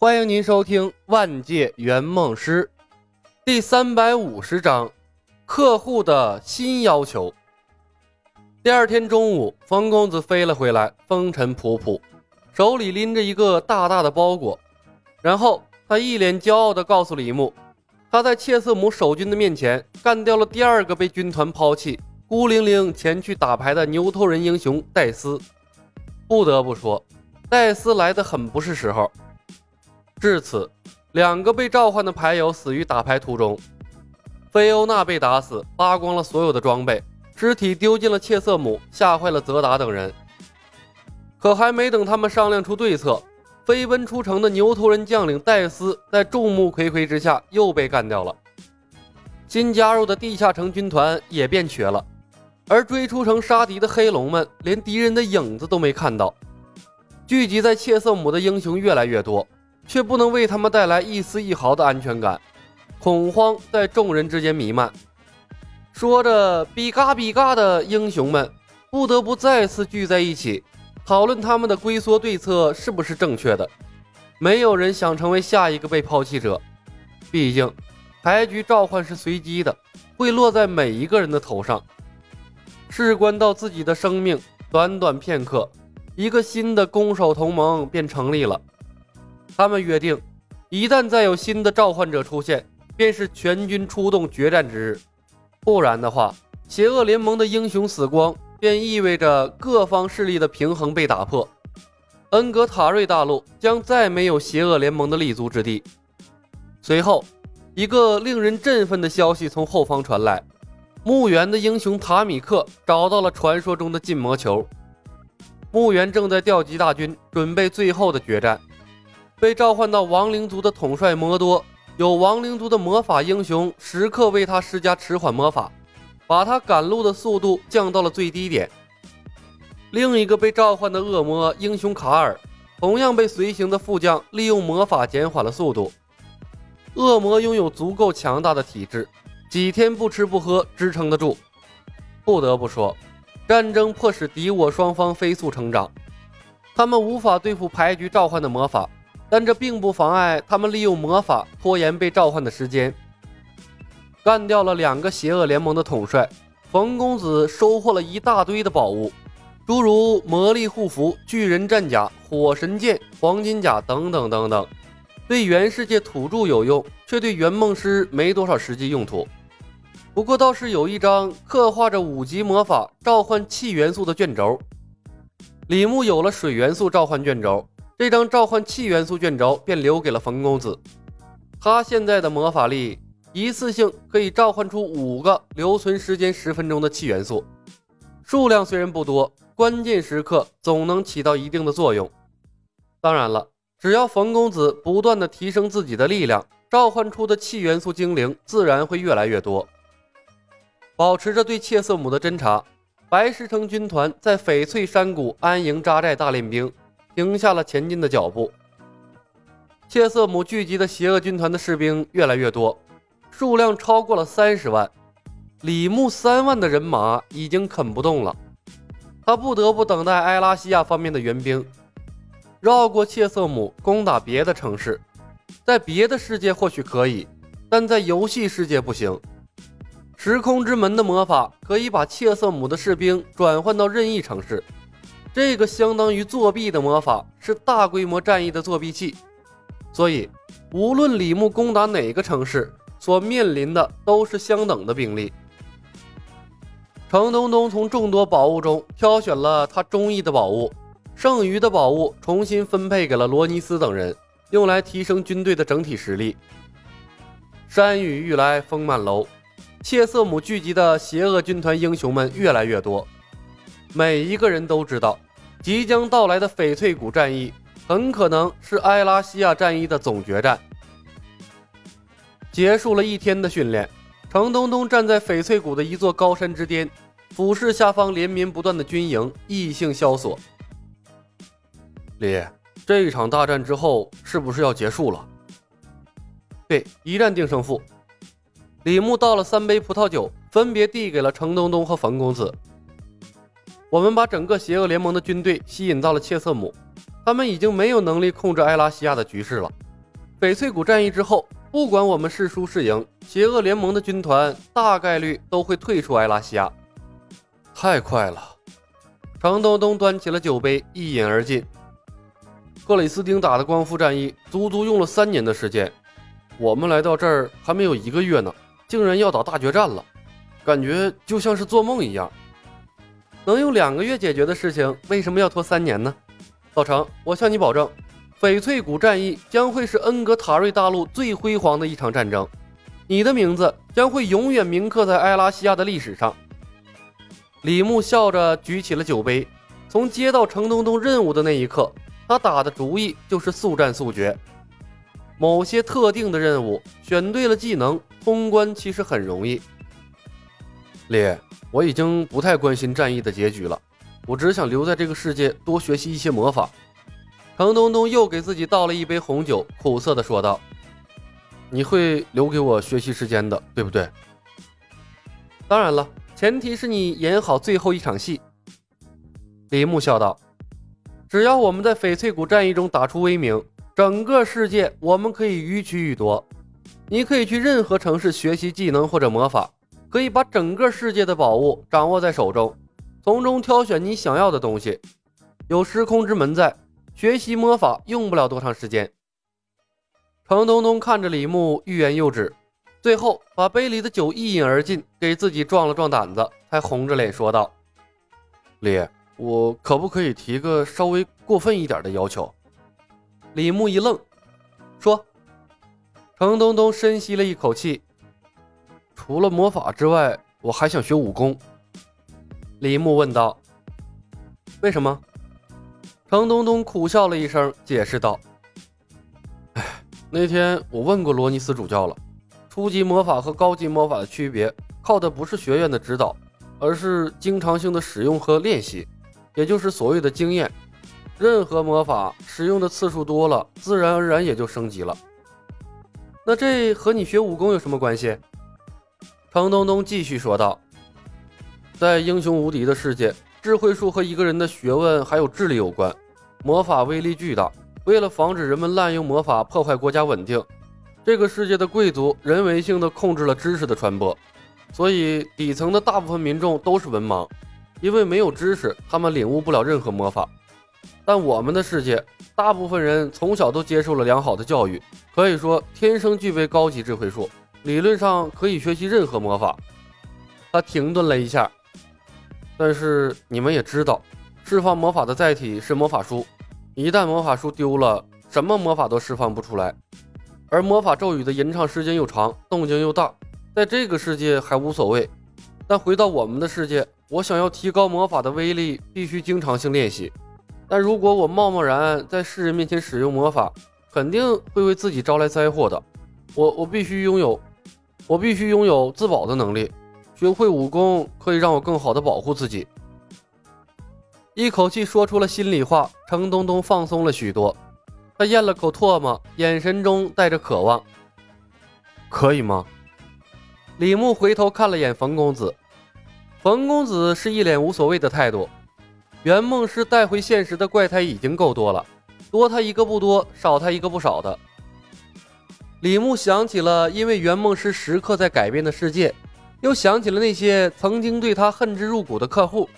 欢迎您收听《万界圆梦师》第三百五十章：客户的新要求。第二天中午，冯公子飞了回来，风尘仆仆，手里拎着一个大大的包裹。然后他一脸骄傲地告诉李牧，他在切瑟姆守军的面前干掉了第二个被军团抛弃、孤零零前去打牌的牛头人英雄戴斯。不得不说，戴斯来的很不是时候。至此，两个被召唤的牌友死于打牌途中。菲欧娜被打死，扒光了所有的装备，尸体丢进了切瑟姆，吓坏了泽达等人。可还没等他们商量出对策，飞奔出城的牛头人将领戴斯在众目睽睽之下又被干掉了。新加入的地下城军团也变瘸了，而追出城杀敌的黑龙们连敌人的影子都没看到。聚集在切瑟姆的英雄越来越多。却不能为他们带来一丝一毫的安全感，恐慌在众人之间弥漫。说着“比嘎比嘎”的英雄们不得不再次聚在一起，讨论他们的龟缩对策是不是正确的。没有人想成为下一个被抛弃者，毕竟牌局召唤是随机的，会落在每一个人的头上。事关到自己的生命，短短片刻，一个新的攻守同盟便成立了。他们约定，一旦再有新的召唤者出现，便是全军出动决战之日。不然的话，邪恶联盟的英雄死光，便意味着各方势力的平衡被打破。恩格塔瑞大陆将再没有邪恶联盟的立足之地。随后，一个令人振奋的消息从后方传来：墓园的英雄塔米克找到了传说中的禁魔球。墓园正在调集大军，准备最后的决战。被召唤到亡灵族的统帅摩多，有亡灵族的魔法英雄时刻为他施加迟缓魔法，把他赶路的速度降到了最低点。另一个被召唤的恶魔英雄卡尔，同样被随行的副将利用魔法减缓了速度。恶魔拥有足够强大的体质，几天不吃不喝支撑得住。不得不说，战争迫使敌我双方飞速成长，他们无法对付牌局召唤的魔法。但这并不妨碍他们利用魔法拖延被召唤的时间。干掉了两个邪恶联盟的统帅，冯公子收获了一大堆的宝物，诸如魔力护符、巨人战甲、火神剑、黄金甲等等等等，对原世界土著有用，却对圆梦师没多少实际用途。不过倒是有一张刻画着五级魔法召唤气元素的卷轴。李牧有了水元素召唤卷轴。这张召唤气元素卷轴便留给了冯公子。他现在的魔法力，一次性可以召唤出五个留存时间十分钟的气元素，数量虽然不多，关键时刻总能起到一定的作用。当然了，只要冯公子不断的提升自己的力量，召唤出的气元素精灵自然会越来越多。保持着对切瑟姆的侦查，白石城军团在翡翠山谷安营扎寨，大练兵。停下了前进的脚步。切瑟姆聚集的邪恶军团的士兵越来越多，数量超过了三十万。李牧三万的人马已经啃不动了，他不得不等待埃拉西亚方面的援兵，绕过切瑟姆攻打别的城市。在别的世界或许可以，但在游戏世界不行。时空之门的魔法可以把切瑟姆的士兵转换到任意城市。这个相当于作弊的魔法是大规模战役的作弊器，所以无论李牧攻打哪个城市，所面临的都是相等的兵力。程东东从众多宝物中挑选了他中意的宝物，剩余的宝物重新分配给了罗尼斯等人，用来提升军队的整体实力。山雨欲来风满楼，切瑟姆聚集的邪恶军团英雄们越来越多，每一个人都知道。即将到来的翡翠谷战役很可能是埃拉西亚战役的总决战。结束了一天的训练，程东东站在翡翠谷的一座高山之巅，俯视下方连绵不断的军营，意兴萧索。李，这一场大战之后是不是要结束了？对，一战定胜负。李牧倒了三杯葡萄酒，分别递给了程东东和冯公子。我们把整个邪恶联盟的军队吸引到了切瑟姆，他们已经没有能力控制埃拉西亚的局势了。翡翠谷战役之后，不管我们是输是赢，邪恶联盟的军团大概率都会退出埃拉西亚。太快了！程东东端起了酒杯，一饮而尽。克里斯汀打的光复战役足足用了三年的时间，我们来到这儿还没有一个月呢，竟然要打大决战了，感觉就像是做梦一样。能用两个月解决的事情，为什么要拖三年呢？老程，我向你保证，翡翠谷战役将会是恩格塔瑞大陆最辉煌的一场战争，你的名字将会永远铭刻在埃拉西亚的历史上。李牧笑着举起了酒杯，从接到程东东任务的那一刻。他打的主意就是速战速决。某些特定的任务，选对了技能，通关其实很容易。李，我已经不太关心战役的结局了，我只想留在这个世界，多学习一些魔法。程东东又给自己倒了一杯红酒，苦涩的说道：“你会留给我学习时间的，对不对？”当然了，前提是你演好最后一场戏。李牧笑道。只要我们在翡翠谷战役中打出威名，整个世界我们可以予取予夺。你可以去任何城市学习技能或者魔法，可以把整个世界的宝物掌握在手中，从中挑选你想要的东西。有时空之门在，学习魔法用不了多长时间。程东东看着李牧，欲言又止，最后把杯里的酒一饮而尽，给自己壮了壮胆子，才红着脸说道：“李。”我可不可以提个稍微过分一点的要求？李牧一愣，说：“程东东深吸了一口气，除了魔法之外，我还想学武功。”李牧问道：“为什么？”程东东苦笑了一声，解释道：“哎，那天我问过罗尼斯主教了，初级魔法和高级魔法的区别，靠的不是学院的指导，而是经常性的使用和练习。”也就是所谓的经验，任何魔法使用的次数多了，自然而然也就升级了。那这和你学武功有什么关系？程东东继续说道：“在英雄无敌的世界，智慧树和一个人的学问还有智力有关。魔法威力巨大，为了防止人们滥用魔法破坏国家稳定，这个世界的贵族人为性的控制了知识的传播，所以底层的大部分民众都是文盲。”因为没有知识，他们领悟不了任何魔法。但我们的世界，大部分人从小都接受了良好的教育，可以说天生具备高级智慧树，理论上可以学习任何魔法。他停顿了一下，但是你们也知道，释放魔法的载体是魔法书，一旦魔法书丢了，什么魔法都释放不出来。而魔法咒语的吟唱时间又长，动静又大，在这个世界还无所谓，但回到我们的世界。我想要提高魔法的威力，必须经常性练习。但如果我贸贸然在世人面前使用魔法，肯定会为自己招来灾祸的。我我必须拥有，我必须拥有自保的能力。学会武功可以让我更好的保护自己。一口气说出了心里话，程东东放松了许多。他咽了口唾沫，眼神中带着渴望。可以吗？李牧回头看了眼冯公子。冯公子是一脸无所谓的态度。圆梦师带回现实的怪胎已经够多了，多他一个不多，少他一个不少的。李牧想起了因为圆梦师时刻在改变的世界，又想起了那些曾经对他恨之入骨的客户，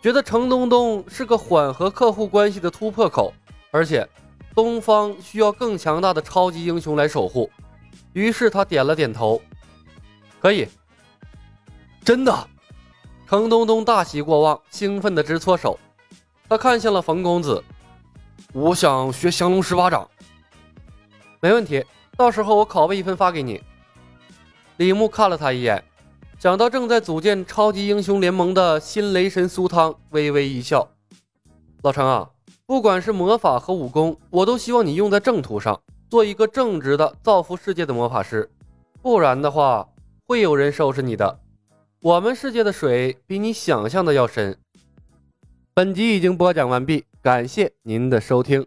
觉得程东东是个缓和客户关系的突破口，而且东方需要更强大的超级英雄来守护。于是他点了点头，可以，真的。程东东大喜过望，兴奋的直搓手。他看向了冯公子：“我想学降龙十八掌。”没问题，到时候我拷贝一份发给你。李牧看了他一眼，想到正在组建超级英雄联盟的新雷神苏汤，微微一笑：“老程啊，不管是魔法和武功，我都希望你用在正途上，做一个正直的造福世界的魔法师。不然的话，会有人收拾你的。”我们世界的水比你想象的要深。本集已经播讲完毕，感谢您的收听。